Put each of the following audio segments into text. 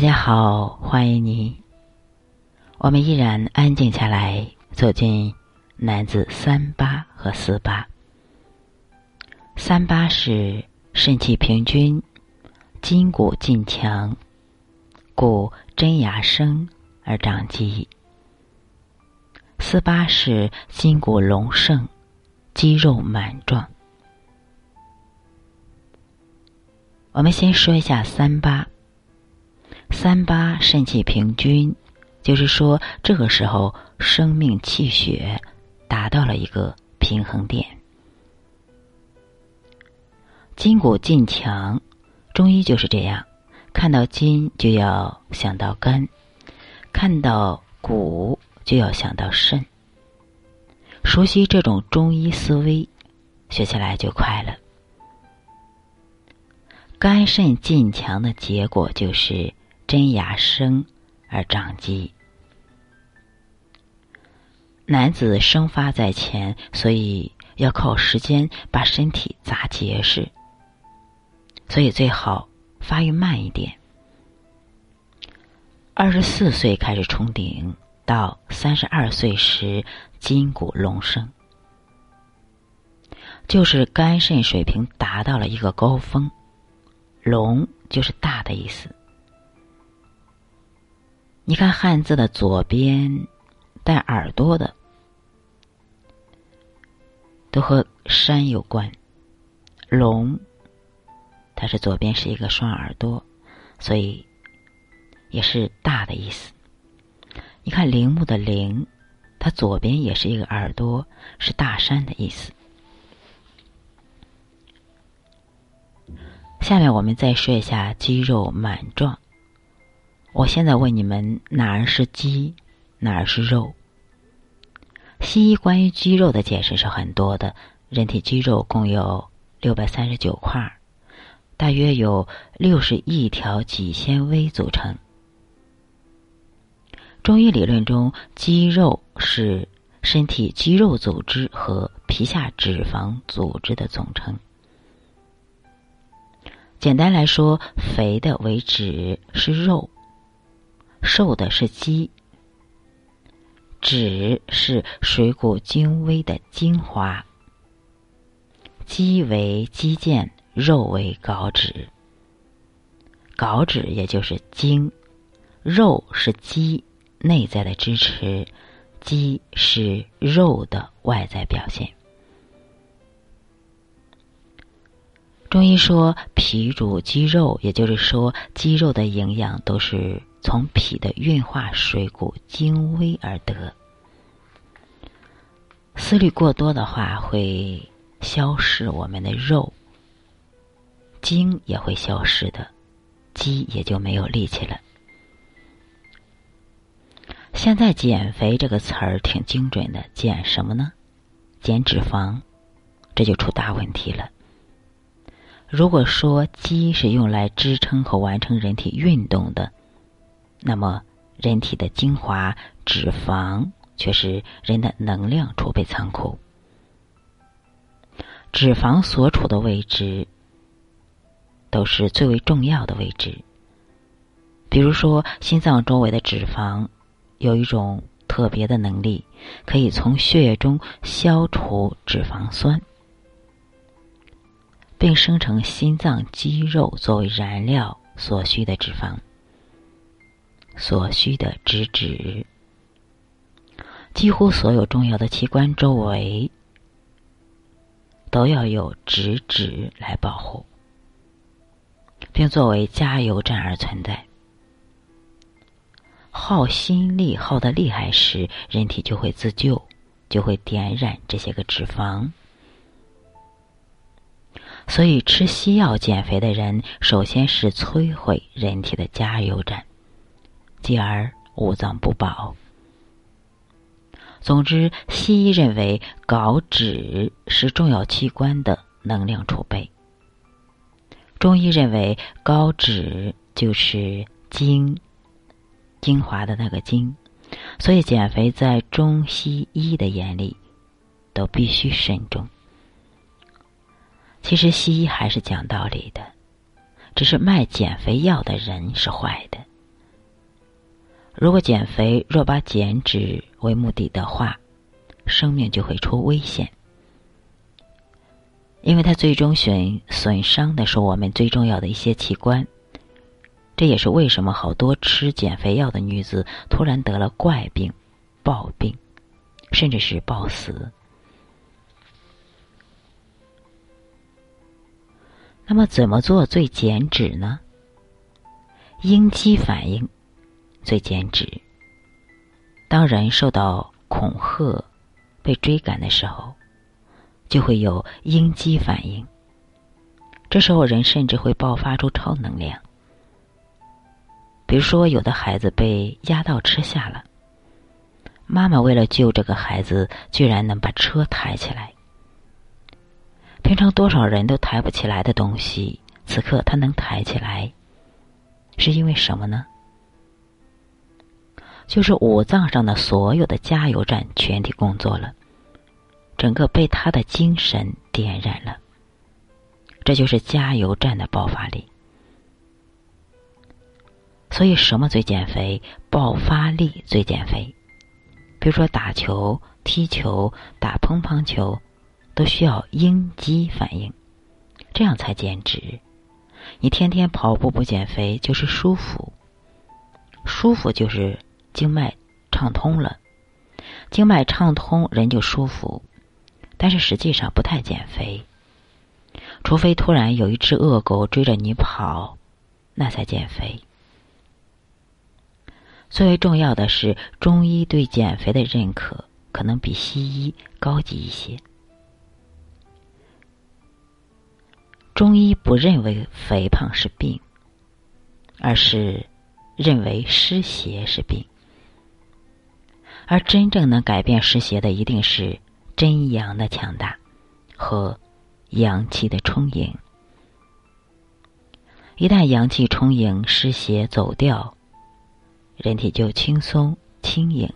大家好，欢迎你。我们依然安静下来，走进男子三八和四八。三八是肾气平均，筋骨劲强，故真牙生而长肌；四八是筋骨隆盛，肌肉满壮。我们先说一下三八。三八肾气平均，就是说这个时候生命气血达到了一个平衡点。筋骨劲强，中医就是这样，看到筋就要想到肝，看到骨就要想到肾。熟悉这种中医思维，学起来就快了。肝肾劲强的结果就是。真牙生而长肌，男子生发在前，所以要靠时间把身体砸结实，所以最好发育慢一点。二十四岁开始冲顶，到三十二岁时筋骨隆盛，就是肝肾水平达到了一个高峰。隆就是大的意思。你看汉字的左边带耳朵的，都和山有关。龙，它是左边是一个双耳朵，所以也是大的意思。你看陵墓的陵，它左边也是一个耳朵，是大山的意思。下面我们再说一下肌肉满壮。我现在问你们，哪儿是肌，哪儿是肉？西医关于肌肉的解释是很多的，人体肌肉共有六百三十九块，大约有六十亿条肌纤维组成。中医理论中，肌肉是身体肌肉组织和皮下脂肪组织的总称。简单来说，肥的为脂，是肉。瘦的是肌，脂是水谷精微的精华。肌为肌腱，肉为稿脂。稿脂也就是精，肉是肌内在的支持，肌是肉的外在表现。中医说脾主肌肉，也就是说肌肉的营养都是。从脾的运化水谷精微而得，思虑过多的话会消失我们的肉，精也会消失的，肌也就没有力气了。现在减肥这个词儿挺精准的，减什么呢？减脂肪，这就出大问题了。如果说肌是用来支撑和完成人体运动的。那么，人体的精华脂肪却是人的能量储备仓库。脂肪所处的位置都是最为重要的位置。比如说，心脏周围的脂肪有一种特别的能力，可以从血液中消除脂肪酸，并生成心脏肌肉作为燃料所需的脂肪。所需的脂质，几乎所有重要的器官周围都要有脂质来保护，并作为加油站而存在。耗心力耗得厉害时，人体就会自救，就会点燃这些个脂肪。所以，吃西药减肥的人，首先是摧毁人体的加油站。继而五脏不保。总之，西医认为睾脂是重要器官的能量储备。中医认为高脂就是精，精华的那个精。所以减肥在中西医的眼里都必须慎重。其实西医还是讲道理的，只是卖减肥药的人是坏的。如果减肥若把减脂为目的的话，生命就会出危险，因为它最终损损伤的是我们最重要的一些器官。这也是为什么好多吃减肥药的女子突然得了怪病、暴病，甚至是暴死。那么怎么做最减脂呢？应激反应最减脂。当人受到恐吓、被追赶的时候，就会有应激反应。这时候人甚至会爆发出超能量。比如说，有的孩子被压到车下了，妈妈为了救这个孩子，居然能把车抬起来。平常多少人都抬不起来的东西，此刻他能抬起来，是因为什么呢？就是五脏上的所有的加油站全体工作了，整个被他的精神点燃了。这就是加油站的爆发力。所以，什么最减肥？爆发力最减肥。比如说，打球、踢球、打乒乓球，都需要应激反应，这样才减脂。你天天跑步不减肥，就是舒服。舒服就是经脉畅通了，经脉畅通，人就舒服。但是实际上不太减肥，除非突然有一只恶狗追着你跑，那才减肥。最为重要的是，中医对减肥的认可可能比西医高级一些。中医不认为肥胖是病，而是认为湿邪是病。而真正能改变湿邪的，一定是真阳的强大和阳气的充盈。一旦阳气充盈，湿邪走掉。人体就轻松轻盈，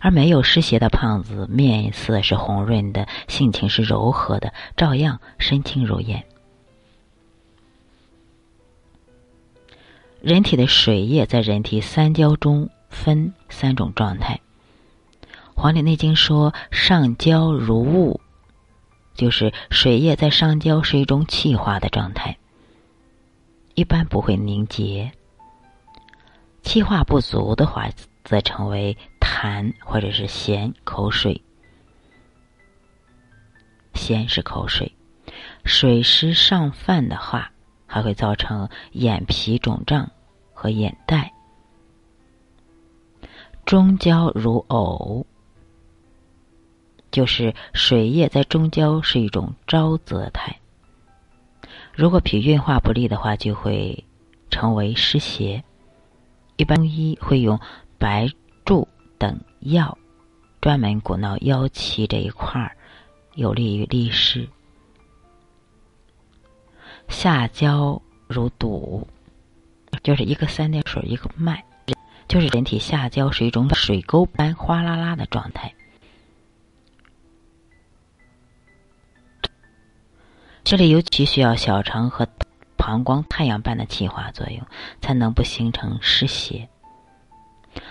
而没有湿邪的胖子，面色是红润的，性情是柔和的，照样身轻如燕。人体的水液在人体三焦中分三种状态，《黄帝内经》说“上焦如雾”，就是水液在上焦是一种气化的状态，一般不会凝结。气化不足的话，则成为痰或者是涎口水。涎是口水，水湿上泛的话，还会造成眼皮肿胀和眼袋。中焦如呕，就是水液在中焦是一种沼泽态。如果脾运化不利的话，就会成为湿邪。一般中医会用白术等药，专门鼓挠腰脐这一块儿，有利于利湿。下焦如堵，就是一个三点水一个脉，就是人体下焦是一种水沟般哗啦啦的状态。这里尤其需要小肠和。膀胱太阳般的气化作用，才能不形成湿邪。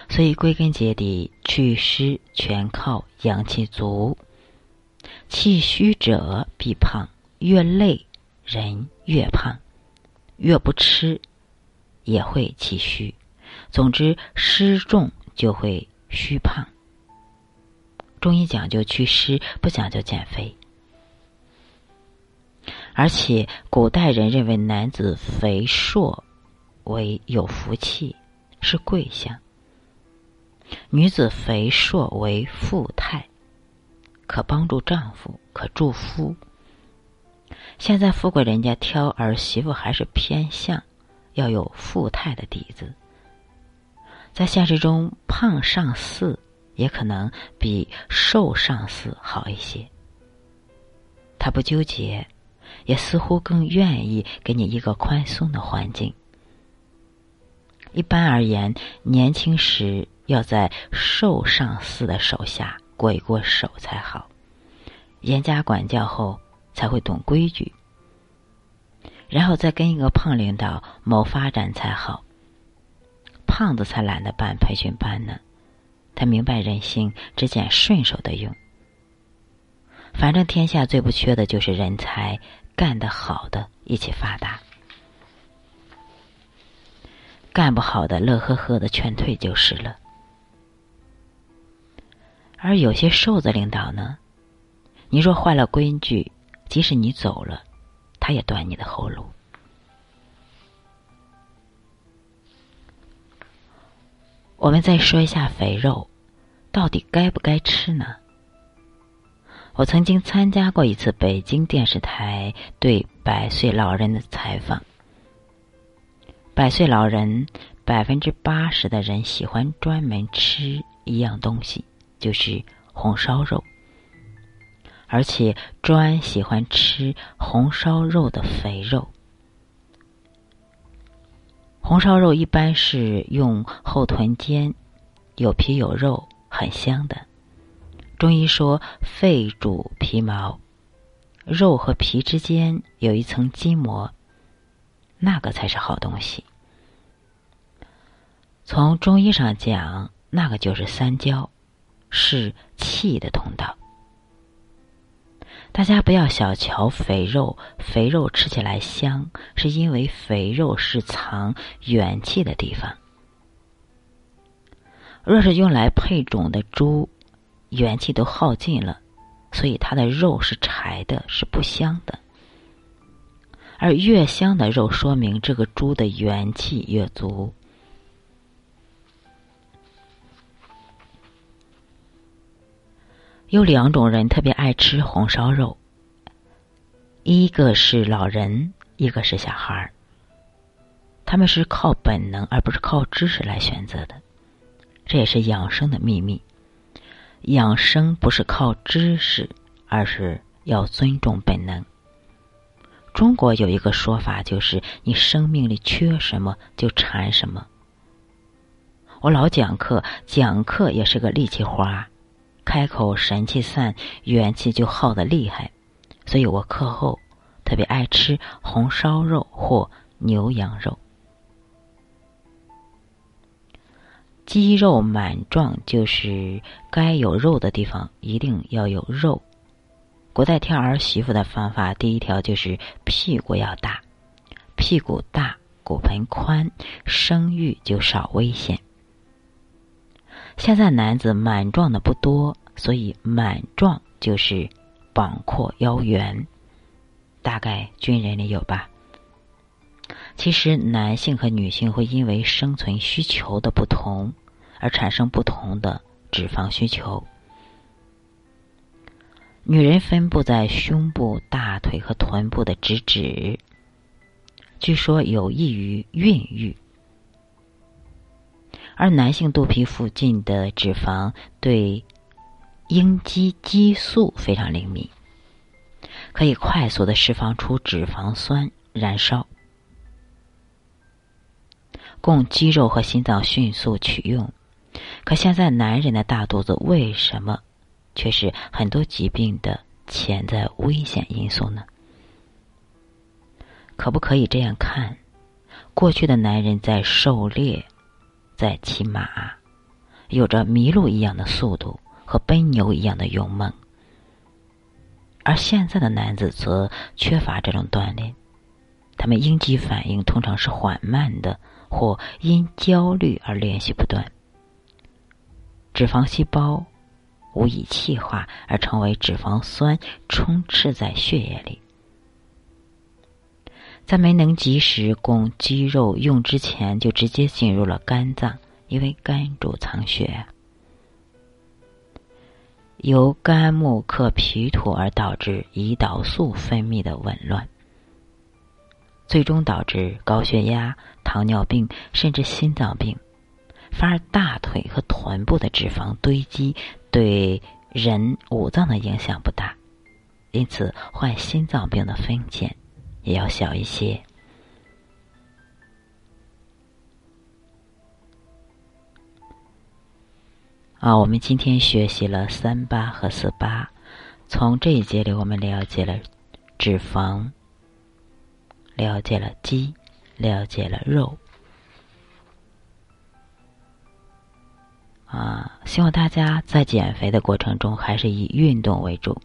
所以归根结底，祛湿全靠阳气足。气虚者必胖，越累人越胖，越不吃也会气虚。总之，湿重就会虚胖。中医讲究祛湿，不讲究减肥。而且，古代人认为男子肥硕为有福气，是贵相；女子肥硕为富态，可帮助丈夫，可助夫。现在富贵人家挑儿媳妇还是偏向要有富态的底子。在现实中，胖上司也可能比瘦上司好一些。他不纠结。也似乎更愿意给你一个宽松的环境。一般而言，年轻时要在瘦上司的手下过一过手才好，严加管教后才会懂规矩，然后再跟一个胖领导谋发展才好。胖子才懒得办培训班呢。他明白人性，只捡顺手的用。反正天下最不缺的就是人才，干得好的一起发达，干不好的乐呵呵的劝退就是了。而有些瘦子领导呢，你若坏了规矩，即使你走了，他也断你的后路。我们再说一下肥肉，到底该不该吃呢？我曾经参加过一次北京电视台对百岁老人的采访。百岁老人百分之八十的人喜欢专门吃一样东西，就是红烧肉，而且专喜欢吃红烧肉的肥肉。红烧肉一般是用后臀尖，有皮有肉，很香的。中医说肺主皮毛，肉和皮之间有一层筋膜，那个才是好东西。从中医上讲，那个就是三焦，是气的通道。大家不要小瞧肥肉，肥肉吃起来香，是因为肥肉是藏元气的地方。若是用来配种的猪，元气都耗尽了，所以它的肉是柴的，是不香的。而越香的肉，说明这个猪的元气越足。有两种人特别爱吃红烧肉，一个是老人，一个是小孩儿。他们是靠本能而不是靠知识来选择的，这也是养生的秘密。养生不是靠知识，而是要尊重本能。中国有一个说法，就是你生命里缺什么就馋什么。我老讲课，讲课也是个力气活儿。开口神气散，元气就耗得厉害，所以我课后特别爱吃红烧肉或牛羊肉。肌肉满壮，就是该有肉的地方一定要有肉。古代挑儿媳妇的方法，第一条就是屁股要大，屁股大，骨盆宽，生育就少危险。现在男子满壮的不多，所以满壮就是膀阔腰圆，大概军人里有吧。其实男性和女性会因为生存需求的不同而产生不同的脂肪需求。女人分布在胸部、大腿和臀部的直指，据说有益于孕育。而男性肚皮附近的脂肪对应激激素非常灵敏，可以快速的释放出脂肪酸燃烧，供肌肉和心脏迅速取用。可现在男人的大肚子为什么却是很多疾病的潜在危险因素呢？可不可以这样看？过去的男人在狩猎。在骑马，有着麋鹿一样的速度和奔牛一样的勇猛，而现在的男子则缺乏这种锻炼，他们应激反应通常是缓慢的，或因焦虑而连续不断，脂肪细胞无以气化而成为脂肪酸，充斥在血液里。在没能及时供肌肉用之前，就直接进入了肝脏，因为肝主藏血，由肝木克脾土而导致胰岛素分泌的紊乱，最终导致高血压、糖尿病，甚至心脏病。反而大腿和臀部的脂肪堆积对人五脏的影响不大，因此患心脏病的风险。也要小一些。啊，我们今天学习了三八和四八，从这一节里我们了解了脂肪，了解了肌，了解了肉啊。希望大家在减肥的过程中还是以运动为主，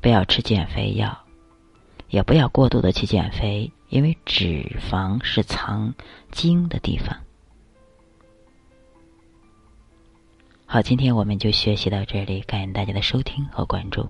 不要吃减肥药，也不要过度的去减肥，因为脂肪是藏精的地方。好，今天我们就学习到这里，感谢大家的收听和关注。